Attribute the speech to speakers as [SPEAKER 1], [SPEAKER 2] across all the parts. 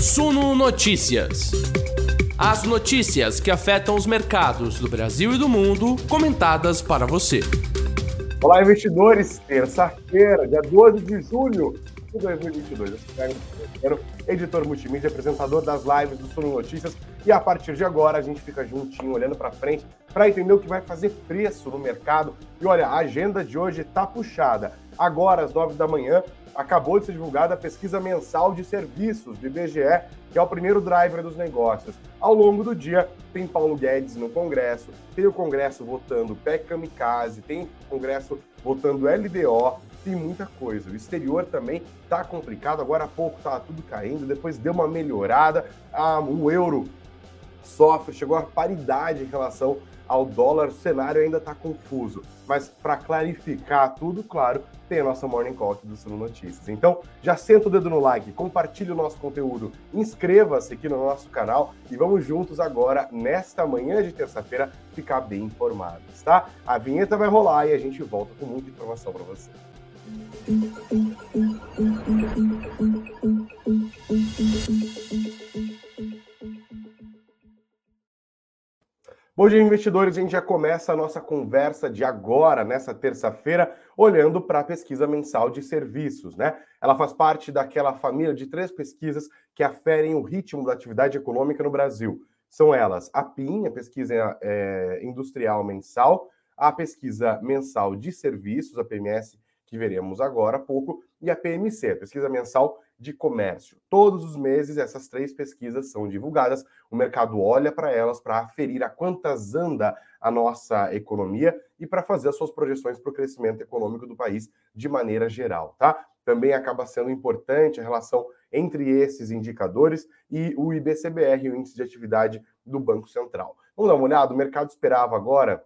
[SPEAKER 1] Suno Notícias. As notícias que afetam os mercados do Brasil e do mundo, comentadas para você.
[SPEAKER 2] Olá, investidores. Terça-feira, dia 12 de julho de 2022. Eu sou editor multimídia, apresentador das lives do Suno Notícias. E a partir de agora, a gente fica juntinho, olhando para frente, para entender o que vai fazer preço no mercado. E olha, a agenda de hoje está puxada. Agora, às 9 da manhã, acabou de ser divulgada a pesquisa mensal de serviços do IBGE, que é o primeiro driver dos negócios. Ao longo do dia, tem Paulo Guedes no Congresso, tem o Congresso votando PEC Kamikaze, tem o Congresso votando LDO, tem muita coisa. O exterior também está complicado, agora há pouco estava tudo caindo, depois deu uma melhorada, ah, o euro sofre, chegou a paridade em relação ao dólar, o cenário ainda está confuso. Mas para clarificar tudo, claro, tem a nossa Morning Call aqui do Suno Notícias. Então, já senta o dedo no like, compartilhe o nosso conteúdo, inscreva-se aqui no nosso canal e vamos juntos agora, nesta manhã de terça-feira, ficar bem informados, tá? A vinheta vai rolar e a gente volta com muita informação para você. Bom dia, investidores. A gente já começa a nossa conversa de agora, nessa terça-feira, olhando para a pesquisa mensal de serviços, né? Ela faz parte daquela família de três pesquisas que aferem o ritmo da atividade econômica no Brasil. São elas a PIN, a pesquisa é, industrial mensal, a pesquisa mensal de serviços, a PMS, que veremos agora há pouco, e a PMC, a pesquisa mensal de comércio. Todos os meses essas três pesquisas são divulgadas, o mercado olha para elas para aferir a quantas anda a nossa economia e para fazer as suas projeções para o crescimento econômico do país de maneira geral, tá? Também acaba sendo importante a relação entre esses indicadores e o IBCBR, o índice de atividade do Banco Central. Vamos dar uma olhada, o mercado esperava agora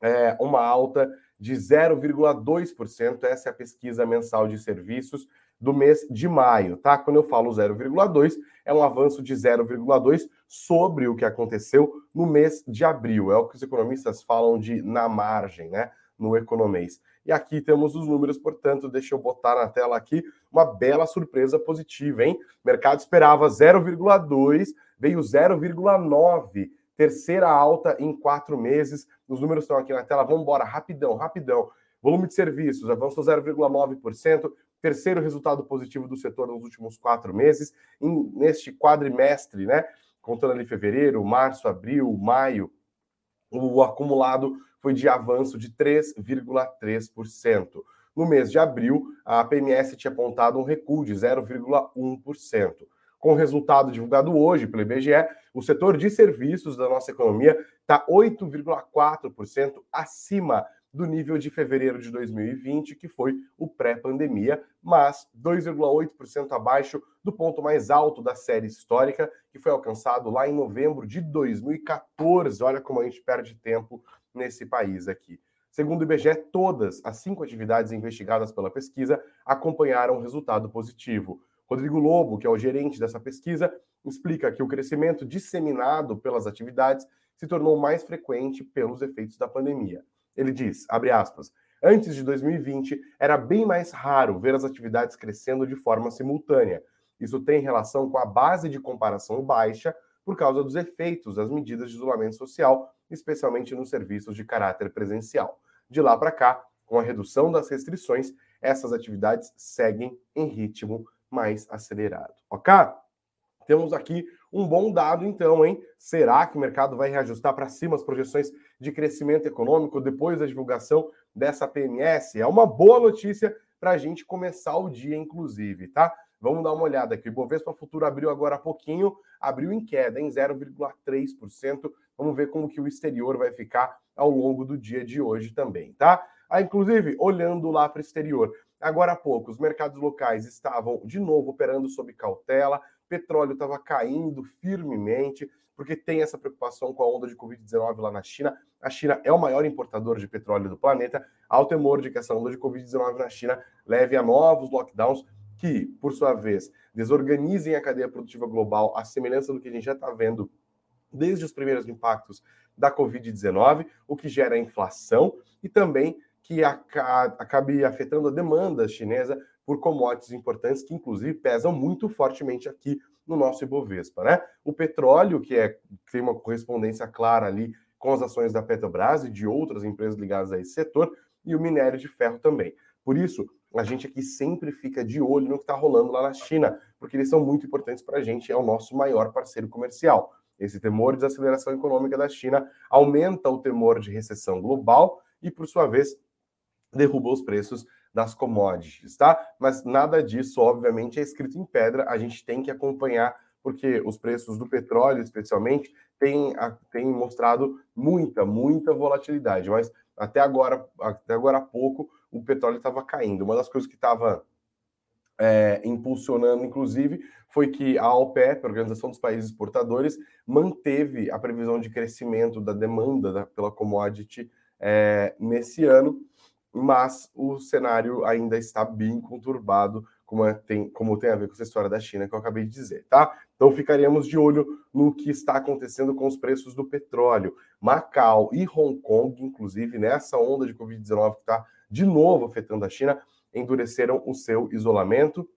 [SPEAKER 2] é, uma alta de 0,2%, essa é a pesquisa mensal de serviços do mês de maio, tá? Quando eu falo 0,2, é um avanço de 0,2 sobre o que aconteceu no mês de abril. É o que os economistas falam de na margem, né? No economês. E aqui temos os números, portanto, deixa eu botar na tela aqui uma bela surpresa positiva, hein? O mercado esperava 0,2, veio 0,9, terceira alta em quatro meses. Os números estão aqui na tela, vamos embora, rapidão, rapidão. Volume de serviços avançou 0,9%, terceiro resultado positivo do setor nos últimos quatro meses, em, neste quadrimestre, né? Contando ali fevereiro, março, abril, maio, o acumulado foi de avanço de 3,3%. No mês de abril, a PMS tinha apontado um recuo de 0,1%. Com o resultado divulgado hoje pelo IBGE, o setor de serviços da nossa economia está 8,4% acima do nível de fevereiro de 2020, que foi o pré-pandemia, mas 2,8% abaixo do ponto mais alto da série histórica, que foi alcançado lá em novembro de 2014. Olha como a gente perde tempo nesse país aqui. Segundo o IBGE, todas as cinco atividades investigadas pela pesquisa acompanharam resultado positivo. Rodrigo Lobo, que é o gerente dessa pesquisa, explica que o crescimento disseminado pelas atividades se tornou mais frequente pelos efeitos da pandemia. Ele diz, abre aspas, antes de 2020 era bem mais raro ver as atividades crescendo de forma simultânea. Isso tem relação com a base de comparação baixa por causa dos efeitos das medidas de isolamento social, especialmente nos serviços de caráter presencial. De lá para cá, com a redução das restrições, essas atividades seguem em ritmo mais acelerado. Ok? Temos aqui um bom dado, então, hein? Será que o mercado vai reajustar para cima as projeções de crescimento econômico depois da divulgação dessa PMS? É uma boa notícia para a gente começar o dia, inclusive, tá? Vamos dar uma olhada aqui. O Bovespa Futuro abriu agora há pouquinho, abriu em queda, em 0,3%. Vamos ver como que o exterior vai ficar ao longo do dia de hoje também, tá? Ah, inclusive, olhando lá para o exterior, agora há pouco, os mercados locais estavam de novo operando sob cautela, petróleo estava caindo firmemente, porque tem essa preocupação com a onda de Covid-19 lá na China. A China é o maior importador de petróleo do planeta, ao temor de que essa onda de Covid-19 na China leve a novos lockdowns que, por sua vez, desorganizem a cadeia produtiva global, à semelhança do que a gente já está vendo desde os primeiros impactos da Covid-19, o que gera inflação e também que acabe afetando a demanda chinesa por commodities importantes que, inclusive, pesam muito fortemente aqui no nosso Ibovespa, né? O petróleo, que é tem uma correspondência clara ali com as ações da Petrobras e de outras empresas ligadas a esse setor, e o minério de ferro também. Por isso, a gente aqui sempre fica de olho no que está rolando lá na China, porque eles são muito importantes para a gente, é o nosso maior parceiro comercial. Esse temor de desaceleração econômica da China aumenta o temor de recessão global e, por sua vez, derruba os preços das commodities, tá? Mas nada disso, obviamente, é escrito em pedra, a gente tem que acompanhar, porque os preços do petróleo, especialmente, têm, têm mostrado muita, muita volatilidade, mas até agora, até agora há pouco, o petróleo estava caindo. Uma das coisas que estava é, impulsionando, inclusive, foi que a OPEP, a Organização dos Países Exportadores, manteve a previsão de crescimento da demanda da, pela commodity é, nesse ano, mas o cenário ainda está bem conturbado, como, é, tem, como tem a ver com essa história da China que eu acabei de dizer, tá? Então ficaríamos de olho no que está acontecendo com os preços do petróleo. Macau e Hong Kong, inclusive, nessa onda de Covid-19 que está de novo afetando a China, endureceram o seu isolamento.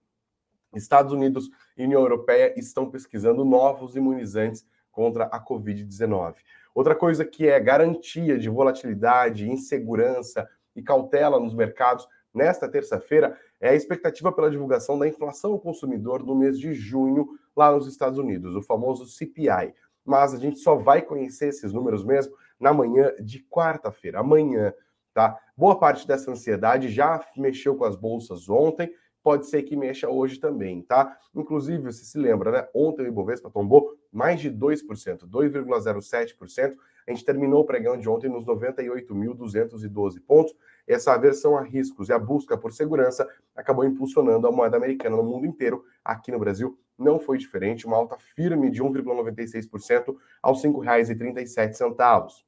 [SPEAKER 2] Estados Unidos e União Europeia estão pesquisando novos imunizantes contra a Covid-19. Outra coisa que é garantia de volatilidade, insegurança e cautela nos mercados nesta terça-feira é a expectativa pela divulgação da inflação ao consumidor no mês de junho lá nos Estados Unidos, o famoso CPI. Mas a gente só vai conhecer esses números mesmo na manhã de quarta-feira. Amanhã tá? Boa parte dessa ansiedade já mexeu com as bolsas ontem, pode ser que mexa hoje também, tá? Inclusive, você se lembra, né? Ontem o Ibovespa tombou mais de 2%, 2,07%. A gente terminou o pregão de ontem nos 98.212 pontos. Essa aversão a riscos e a busca por segurança acabou impulsionando a moeda americana no mundo inteiro. Aqui no Brasil não foi diferente, uma alta firme de 1,96% aos R$ 5,37.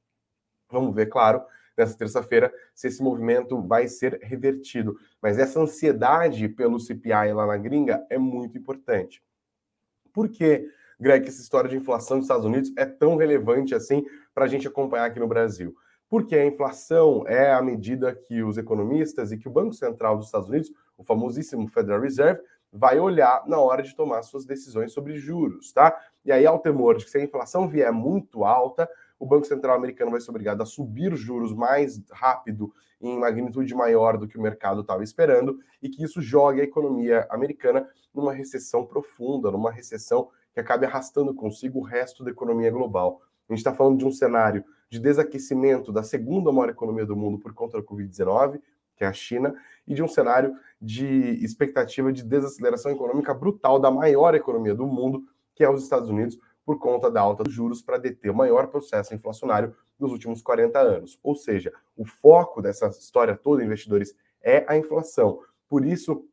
[SPEAKER 2] Vamos ver, claro, nessa terça-feira se esse movimento vai ser revertido. Mas essa ansiedade pelo CPI lá na gringa é muito importante. Por que, Greg, essa história de inflação dos Estados Unidos é tão relevante assim para a gente acompanhar aqui no Brasil? Porque a inflação é a medida que os economistas e que o Banco Central dos Estados Unidos, o famosíssimo Federal Reserve, vai olhar na hora de tomar suas decisões sobre juros, tá? E aí há o temor de que se a inflação vier muito alta, o Banco Central americano vai ser obrigado a subir os juros mais rápido, em magnitude maior do que o mercado estava esperando, e que isso jogue a economia americana numa recessão profunda, numa recessão que acabe arrastando consigo o resto da economia global. A gente está falando de um cenário de desaquecimento da segunda maior economia do mundo por conta da Covid-19, que é a China, e de um cenário de expectativa de desaceleração econômica brutal da maior economia do mundo, que é os Estados Unidos, por conta da alta dos juros para deter o maior processo inflacionário dos últimos 40 anos. Ou seja, o foco dessa história toda, investidores, é a inflação. Por isso,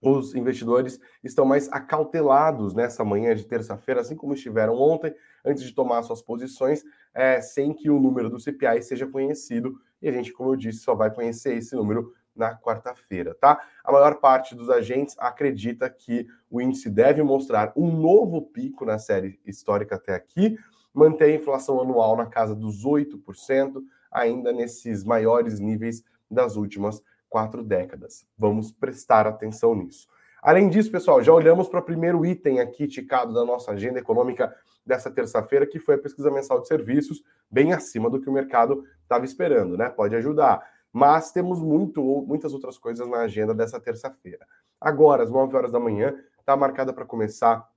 [SPEAKER 2] os investidores estão mais acautelados nessa manhã de terça-feira, assim como estiveram ontem, antes de tomar suas posições, é, sem que o número do CPI seja conhecido. E a gente, como eu disse, só vai conhecer esse número na quarta-feira, tá? A maior parte dos agentes acredita que o índice deve mostrar um novo pico na série histórica até aqui, manter a inflação anual na casa dos 8%, ainda nesses maiores níveis das últimas quatro décadas. Vamos prestar atenção nisso. Além disso, pessoal, já olhamos para o primeiro item aqui ticado da nossa agenda econômica dessa terça-feira, que foi a pesquisa mensal de serviços, bem acima do que o mercado estava esperando, né? Pode ajudar. Mas temos muito, muitas outras coisas na agenda dessa terça-feira. Agora, às 9 horas da manhã, está marcada para começar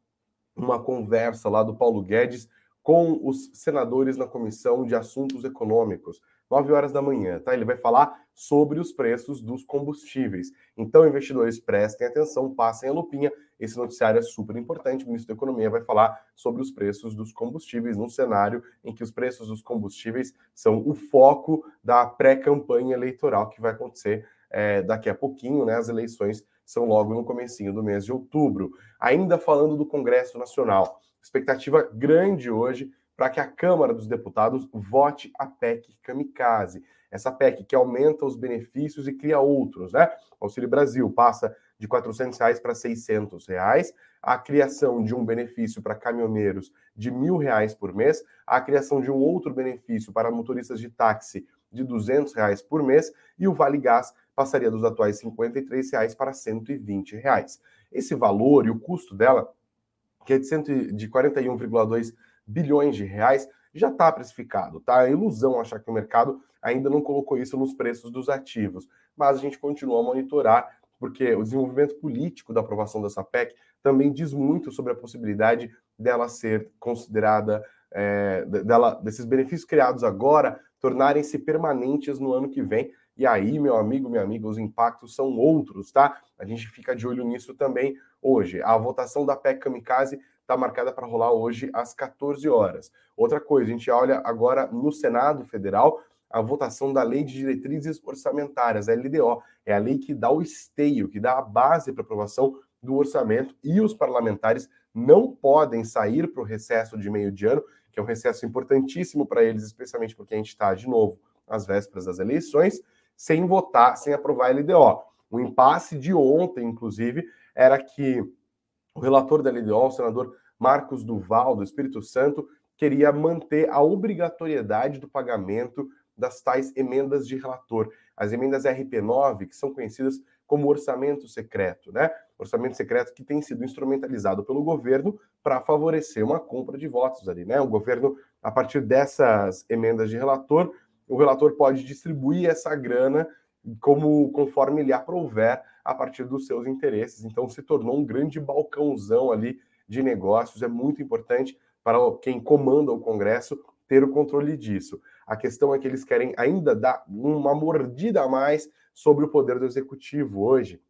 [SPEAKER 2] uma conversa lá do Paulo Guedes com os senadores na Comissão de Assuntos Econômicos. 9 horas da manhã, tá? Ele vai falar sobre os preços dos combustíveis. Então, investidores, prestem atenção, passem a lupinha. Esse noticiário é super importante. O ministro da Economia vai falar sobre os preços dos combustíveis num cenário em que os preços dos combustíveis são o foco da pré-campanha eleitoral que vai acontecer é, daqui a pouquinho, né? As eleições são logo no comecinho do mês de outubro. Ainda falando do Congresso Nacional, expectativa grande hoje para que a Câmara dos Deputados vote a PEC Kamikaze. Essa PEC que aumenta os benefícios e cria outros, né? O Auxílio Brasil passa de 400 reais para 600 reais, a criação de um benefício para caminhoneiros de R$ reais por mês, a criação de um outro benefício para motoristas de táxi de 200 reais por mês e o Vale Gás passaria dos atuais 53 reais para 120 reais. Esse valor e o custo dela, que é de, de 41,2 bilhões de reais, já está precificado, tá? É ilusão achar que o mercado ainda não colocou isso nos preços dos ativos, mas a gente continua a monitorar, porque o desenvolvimento político da aprovação dessa PEC também diz muito sobre a possibilidade dela ser considerada, é, dela, desses benefícios criados agora tornarem-se permanentes no ano que vem. E aí, meu amigo, minha amiga, os impactos são outros, tá? A gente fica de olho nisso também hoje. A votação da PEC Kamikaze está marcada para rolar hoje às 14 horas. Outra coisa, a gente olha agora no Senado Federal a votação da Lei de Diretrizes Orçamentárias, a LDO. É a lei que dá o esteio, que dá a base para aprovação do orçamento e os parlamentares não podem sair para o recesso de meio de ano, que é um recesso importantíssimo para eles, especialmente porque a gente está, de novo, às vésperas das eleições, sem votar, sem aprovar a LDO. O impasse de ontem, inclusive, era que o relator da LDO, o senador Marcos Duval, do Espírito Santo, queria manter a obrigatoriedade do pagamento das tais emendas de relator, as emendas RP9, que são conhecidas como orçamento secreto, né? Orçamento secreto que tem sido instrumentalizado pelo governo para favorecer uma compra de votos ali, né? O governo, a partir dessas emendas de relator, o relator pode distribuir essa grana como conforme lhe aprouver a partir dos seus interesses. Então se tornou um grande balcãozão ali de negócios, é muito importante para quem comanda o Congresso ter o controle disso. A questão é que eles querem ainda dar uma mordida a mais sobre o poder do executivo hoje.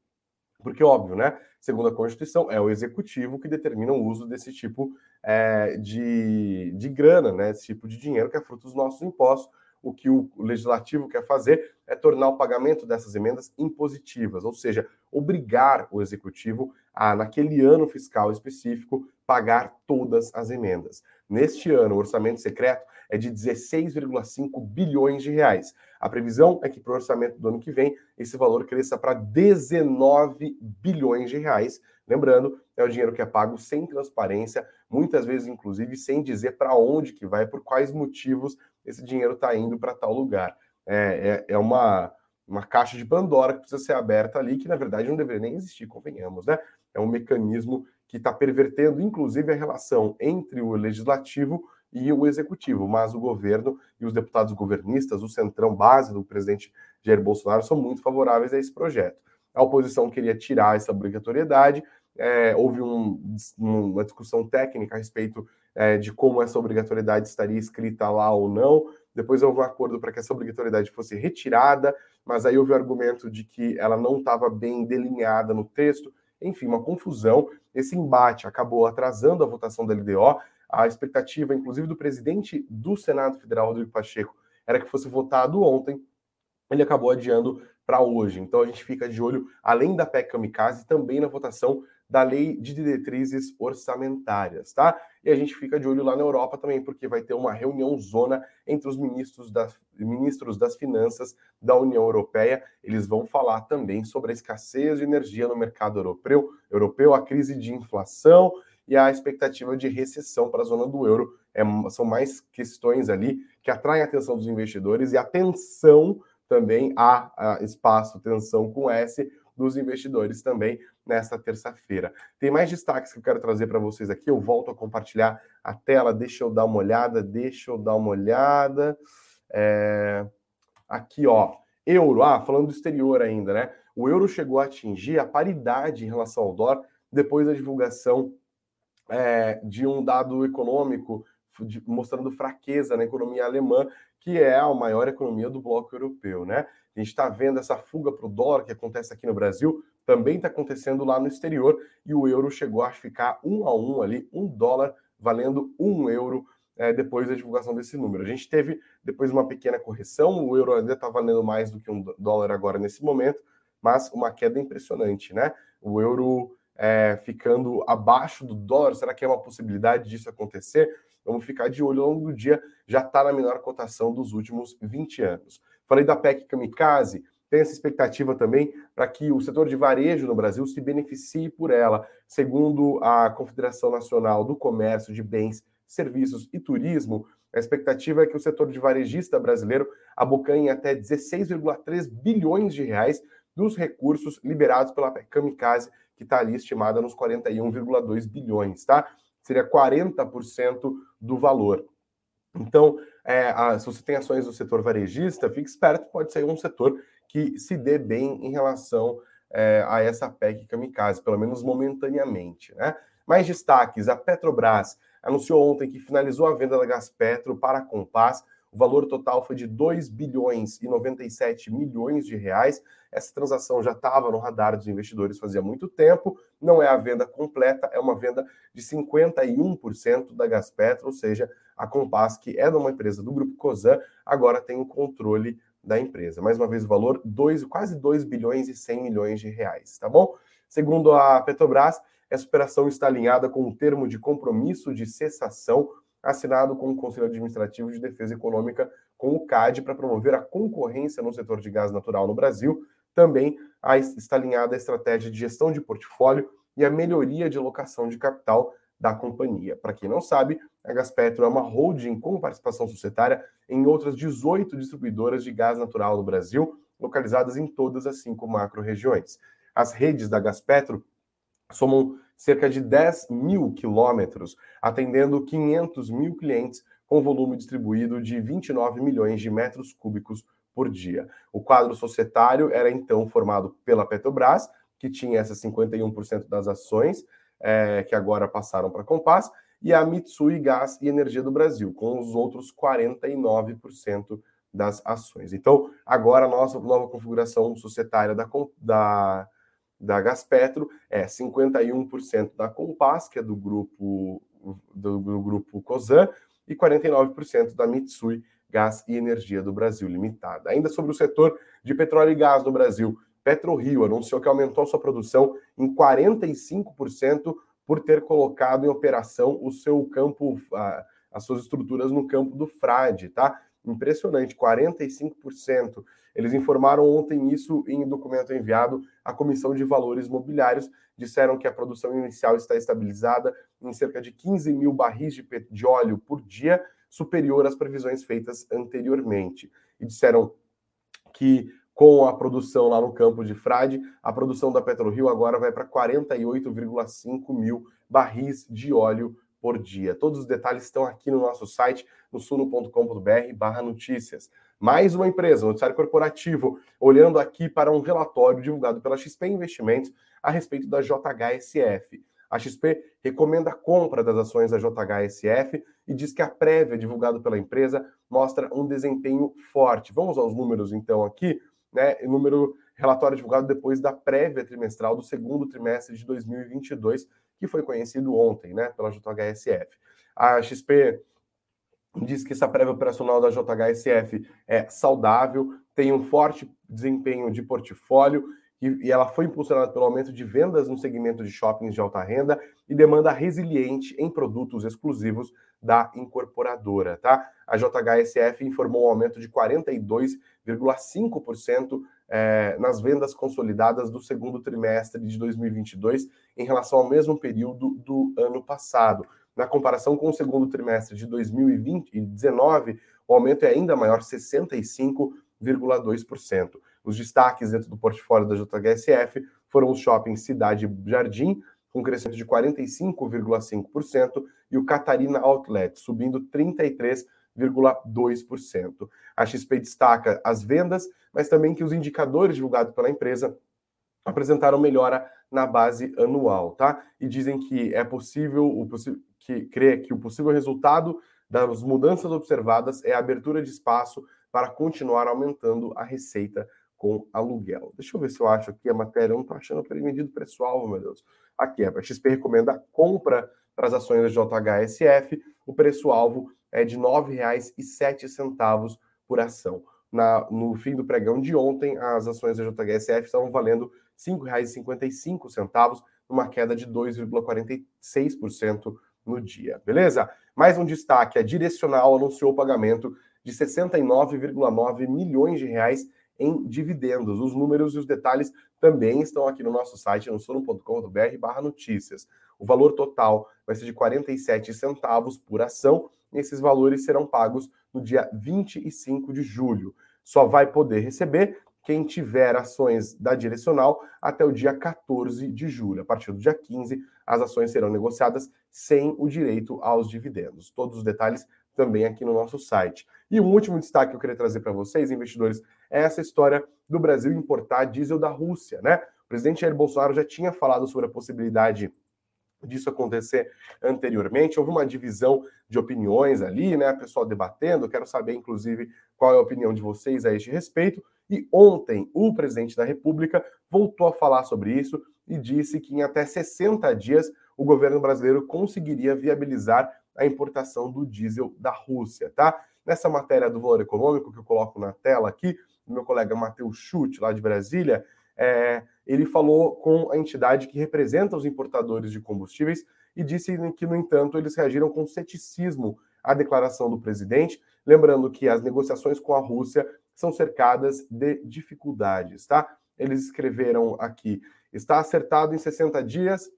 [SPEAKER 2] Porque, óbvio, né? Segundo a Constituição, é o executivo que determina o uso desse tipo é, de, de grana, né? Esse tipo de dinheiro que é fruto dos nossos impostos o que o legislativo quer fazer é tornar o pagamento dessas emendas impositivas, ou seja, obrigar o executivo a, naquele ano fiscal específico, pagar todas as emendas. Neste ano, o orçamento secreto é de 16,5 bilhões de reais. A previsão é que para o orçamento do ano que vem, esse valor cresça para 19 bilhões de reais. Lembrando, é o dinheiro que é pago sem transparência, muitas vezes, inclusive, sem dizer para onde que vai, por quais motivos esse dinheiro está indo para tal lugar. É, é, é, uma, uma caixa de Pandora que precisa ser aberta ali, que na verdade não deveria nem existir, convenhamos, né? É um mecanismo que está pervertendo, inclusive, a relação entre o legislativo e o executivo, mas o governo e os deputados governistas, o centrão base do presidente Jair Bolsonaro, são muito favoráveis a esse projeto. A oposição queria tirar essa obrigatoriedade, é, houve um, uma discussão técnica a respeito é, de como essa obrigatoriedade estaria escrita lá ou não. Depois houve um acordo para que essa obrigatoriedade fosse retirada, mas aí houve o argumento de que ela não estava bem delineada no texto. Enfim, uma confusão. Esse embate acabou atrasando a votação da LDO. A expectativa, inclusive, do presidente do Senado Federal, Rodrigo Pacheco, era que fosse votado ontem. Ele acabou adiando para hoje. Então a gente fica de olho, além da PEC Kamikaze, também na votação da lei de diretrizes orçamentárias, tá? E a gente fica de olho lá na Europa também, porque vai ter uma reunião zona entre os ministros das, ministros das finanças da União Europeia. Eles vão falar também sobre a escassez de energia no mercado europeu, europeu a crise de inflação e a expectativa de recessão para a zona do euro. É, são mais questões ali que atraem a atenção dos investidores e atenção também há, espaço, tensão com S dos investidores também nesta terça-feira. Tem mais destaques que eu quero trazer para vocês aqui. Eu volto a compartilhar a tela. Deixa eu dar uma olhada. Deixa eu dar uma olhada. É... Aqui, ó. Euro. Ah, falando do exterior ainda, né? O euro chegou a atingir a paridade em relação ao dólar depois da divulgação é, de um dado econômico mostrando fraqueza na economia alemã, que é a maior economia do bloco europeu, né? A gente está vendo essa fuga para o dólar que acontece aqui no Brasil, também está acontecendo lá no exterior, e o euro chegou a ficar um a um ali, um dólar valendo um euro é, depois da divulgação desse número. A gente teve depois uma pequena correção, o euro ainda está valendo mais do que um dólar agora nesse momento, mas uma queda impressionante, né? O euro é, ficando abaixo do dólar, será que é uma possibilidade disso acontecer? Vamos ficar de olho ao longo do dia, já está na menor cotação dos últimos 20 anos. Falei da PEC Kamikaze, tem essa expectativa também para que o setor de varejo no Brasil se beneficie por ela. Segundo a Confederação Nacional do Comércio de Bens serviços e turismo, a expectativa é que o setor de varejista brasileiro abocanhe até 16,3 bilhões de reais dos recursos liberados pela Kamikaze, que está ali estimada nos 41,2 bilhões, tá? Seria 40% do valor. Então, é, a, se você tem ações do setor varejista, fique esperto, pode ser um setor que se dê bem em relação é, a essa PEC Kamikaze, pelo menos momentaneamente. Né? Mais destaques: a Petrobras anunciou ontem que finalizou a venda da Gaspetro para a Compass. O valor total foi de 2 bilhões e 97 milhões de reais. Essa transação já estava no radar dos investidores fazia muito tempo. Não é a venda completa, é uma venda de 51% da Gaspetro, ou seja, a Compass, que é uma empresa do grupo Cosan, agora tem o controle da empresa. Mais uma vez, o valor dois, quase 2 bilhões e 100 milhões de reais, tá bom? Segundo a Petrobras, essa operação está alinhada com o termo de compromisso de cessação assinado com o Conselho Administrativo de Defesa Econômica com o CAD para promover a concorrência no setor de gás natural no Brasil. Também está alinhada a estratégia de gestão de portfólio e a melhoria de alocação de capital da companhia. Para quem não sabe, a Gaspetro é uma holding com participação societária em outras 18 distribuidoras de gás natural no Brasil, localizadas em todas as cinco macro-regiões. As redes da Gaspetro somam cerca de 10 mil quilômetros, atendendo 500 mil clientes com volume distribuído de 29 milhões de metros cúbicos por dia. O quadro societário era então formado pela Petrobras, que tinha essas 51% das ações, é, que agora passaram para a Compass, e a Mitsui Gás e Energia do Brasil, com os outros 49% das ações. Então, agora a nossa nova configuração societária da, da, da Gaspetro é 51% da Compass, que é do grupo do, do grupo Cosan, e 49% da Mitsui Gás e Energia do Brasil Limitada. Ainda sobre o setor de petróleo e gás no Brasil, PetroRio anunciou que aumentou sua produção em 45% por ter colocado em operação o seu campo, as suas estruturas no campo do Frade, tá? Impressionante, 45%. Eles informaram ontem isso em documento enviado à Comissão de Valores Mobiliários. Disseram que a produção inicial está estabilizada em cerca de 15 mil barris de, de óleo por dia, superior às previsões feitas anteriormente. E disseram que com a produção lá no campo de Frade, a produção da PetroRio agora vai para 48,5 mil barris de óleo por dia. Todos os detalhes estão aqui no nosso site, no suno.com.br barra notícias. Mais uma empresa, noticiário corporativo, olhando aqui para um relatório divulgado pela XP Investimentos a respeito da JHSF. A XP recomenda a compra das ações da JHSF e diz que a prévia divulgada pela empresa mostra um desempenho forte. Vamos aos números então aqui né, número relatório divulgado depois da prévia trimestral do segundo trimestre de 2022, que foi conhecido ontem, né, pela JHSF. A XP diz que essa prévia operacional da JHSF é saudável, tem um forte desempenho de portfólio e, ela foi impulsionada pelo aumento de vendas no segmento de shoppings de alta renda e demanda resiliente em produtos exclusivos da incorporadora, tá? A JHSF informou um aumento de 42,5% é, nas vendas consolidadas do segundo trimestre de 2022 em relação ao mesmo período do ano passado. Na comparação com o segundo trimestre de 2019, o aumento é ainda maior, 65,2%. Os destaques dentro do portfólio da JHSF foram os shoppings Cidade Jardim, com crescimento de 45,5%, e o Catarina Outlet, subindo 33,2%. A XP destaca as vendas, mas também que os indicadores divulgados pela empresa apresentaram melhora na base anual, tá? E dizem que é possível, o que crê que o possível resultado das mudanças observadas é a abertura de espaço para continuar aumentando a receita com aluguel. Deixa eu ver se eu acho aqui a matéria. Eu não estou achando pelo medido preço-alvo, meu Deus. Aqui, a XP recomenda a compra para as ações da JHSF. O preço-alvo é de R$ 9,07 por ação. Na, no fim do pregão de ontem, as ações da JHSF estavam valendo R$ 5,55, numa queda de 2,46% no dia. Beleza? Mais um destaque: a Direcional anunciou o pagamento de 69,9 milhões de reais em dividendos. Os números e os detalhes também estão aqui no nosso site, no sono.com.br barra notícias. O valor total vai ser de 47 centavos por ação, e esses valores serão pagos no dia 25 de julho. Só vai poder receber quem tiver ações da direcional até o dia 14 de julho. A partir do dia 15, as ações serão negociadas sem o direito aos dividendos. Todos os detalhes também aqui no nosso site. E um último destaque que eu queria trazer para vocês, investidores, é essa história do Brasil importar diesel da Rússia, né? O presidente Jair Bolsonaro já tinha falado sobre a possibilidade disso acontecer anteriormente. Houve uma divisão de opiniões ali, né? Pessoal debatendo. quero saber, inclusive, qual é a opinião de vocês a este respeito. E ontem, o presidente da República voltou a falar sobre isso e disse que em até 60 dias o governo brasileiro conseguiria viabilizar a importação do diesel da Rússia, tá? Nessa matéria do valor econômico que eu coloco na tela aqui, meu colega Matheus Chute, lá de Brasília, é, ele falou com a entidade que representa os importadores de combustíveis e disse que, no entanto, eles reagiram com ceticismo à declaração do presidente, lembrando que as negociações com a Rússia são cercadas de dificuldades, tá? Eles escreveram aqui, está acertado em 60 dias,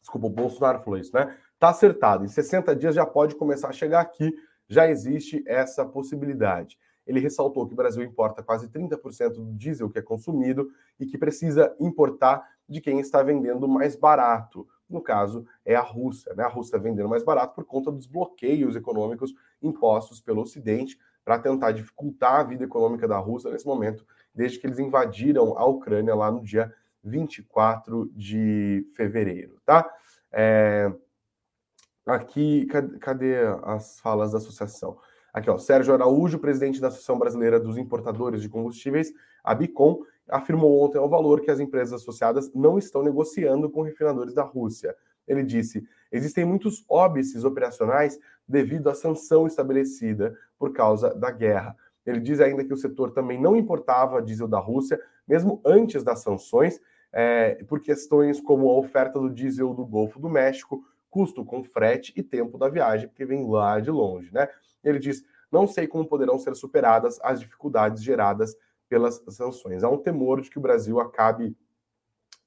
[SPEAKER 2] desculpa, o Bolsonaro falou isso, né? Está acertado, em 60 dias já pode começar a chegar aqui, já existe essa possibilidade. Ele ressaltou que o Brasil importa quase 30% do diesel que é consumido e que precisa importar de quem está vendendo mais barato. No caso, é a Rússia. Né? A Rússia está vendendo mais barato por conta dos bloqueios econômicos impostos pelo Ocidente para tentar dificultar a vida econômica da Rússia nesse momento, desde que eles invadiram a Ucrânia lá no dia 24 de fevereiro. Tá? É... Aqui, cadê, cadê as falas da associação? Aqui, ó, Sérgio Araújo, presidente da Associação Brasileira dos Importadores de Combustíveis, a Bicom, afirmou ontem ao valor que as empresas associadas não estão negociando com refinadores da Rússia. Ele disse: existem muitos óbices operacionais devido à sanção estabelecida por causa da guerra. Ele diz ainda que o setor também não importava diesel da Rússia, mesmo antes das sanções, é, por questões como a oferta do diesel do Golfo do México, custo com frete e tempo da viagem, porque vem lá de longe, né? Ele diz: não sei como poderão ser superadas as dificuldades geradas pelas sanções. Há um temor de que o Brasil acabe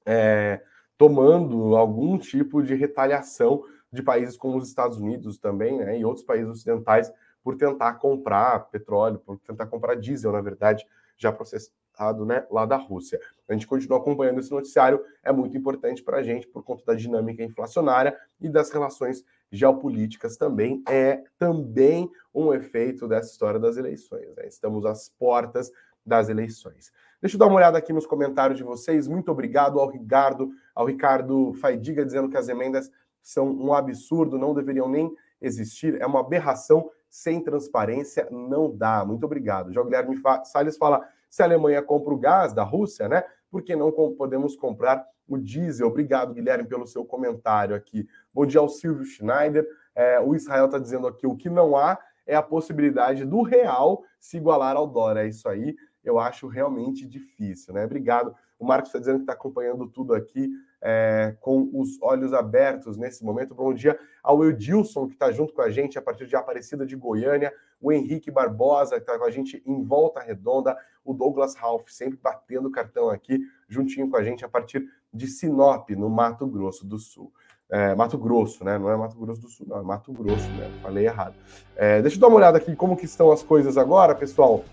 [SPEAKER 2] é, tomando algum tipo de retaliação de países como os Estados Unidos também, né, e outros países ocidentais, por tentar comprar petróleo, por tentar comprar diesel, na verdade, já processado né, lá da Rússia. A gente continua acompanhando esse noticiário, é muito importante para a gente por conta da dinâmica inflacionária e das relações geopolíticas também. É também um efeito dessa história das eleições. Né? Estamos às portas das eleições. Deixa eu dar uma olhada aqui nos comentários de vocês. Muito obrigado ao Ricardo, ao Ricardo Faidiga, dizendo que as emendas são um absurdo, não deveriam nem existir, é uma aberração sem transparência não dá. Muito obrigado. Já o Guilherme Salles fala: se a Alemanha compra o gás da Rússia, né? Por que não podemos comprar o diesel? Obrigado, Guilherme, pelo seu comentário aqui. Bom dia ao Silvio Schneider. É, o Israel está dizendo aqui: o que não há é a possibilidade do real se igualar ao dólar. É isso aí. Eu acho realmente difícil, né? Obrigado. O Marcos está dizendo que está acompanhando tudo aqui é, com os olhos abertos nesse momento. Bom dia ao Edilson, que está junto com a gente a partir de Aparecida de Goiânia, o Henrique Barbosa, que está com a gente em Volta Redonda, o Douglas Ralph, sempre batendo o cartão aqui, juntinho com a gente, a partir de Sinop, no Mato Grosso do Sul. É, Mato Grosso, né? Não é Mato Grosso do Sul, não, é Mato Grosso, né? Falei errado. É, deixa eu dar uma olhada aqui como que estão as coisas agora, pessoal.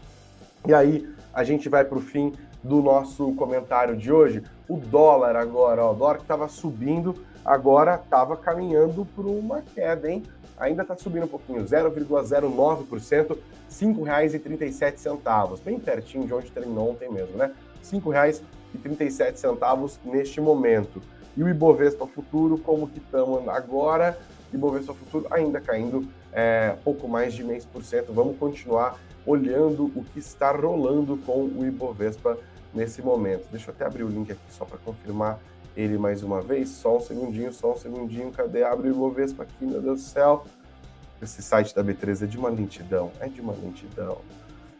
[SPEAKER 2] E aí a gente vai para o fim do nosso comentário de hoje. O dólar agora, ó, o dólar que estava subindo, agora estava caminhando para uma queda, hein? Ainda está subindo um pouquinho, 0,09%, R$ 5,37, bem pertinho de onde terminou ontem mesmo, né? R$ 5,37 neste momento. E o Ibovespa Futuro, como que estamos agora? Ibovespa Futuro ainda caindo é, pouco mais de meio por cento. Vamos continuar olhando o que está rolando com o Ibovespa nesse momento. Deixa eu até abrir o link aqui só para confirmar ele mais uma vez. Só um segundinho, só um segundinho. Cadê? Abre o Ibovespa aqui, meu Deus do céu. Esse site da B3 é de uma lentidão. É de uma lentidão.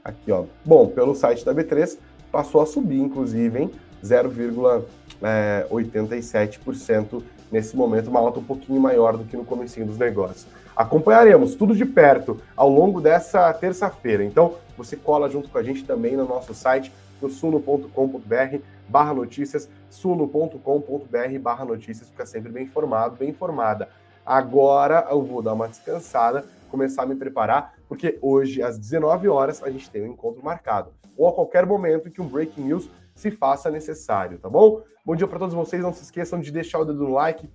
[SPEAKER 2] Aqui, ó. Bom, pelo site da B3 passou a subir, inclusive, em 0,87% nesse momento, uma alta um pouquinho maior do que no começo dos negócios. Acompanharemos tudo de perto ao longo dessa terça-feira. Então, você cola junto com a gente também no nosso site, no suno.com.br barra notícias, suno.com.br barra notícias, fica sempre bem informado, bem informada. Agora eu vou dar uma descansada, começar a me preparar, porque hoje, às 19 horas, a gente tem um encontro marcado. Ou a qualquer momento que um breaking news se faça necessário, tá bom? Bom dia para todos vocês, não se esqueçam de deixar o dedo no like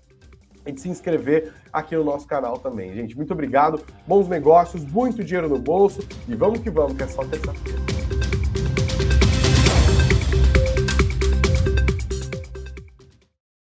[SPEAKER 2] e de se inscrever aqui no nosso canal também. Gente, muito obrigado, bons negócios, muito dinheiro no bolso e vamos que vamos, que é só terça-feira.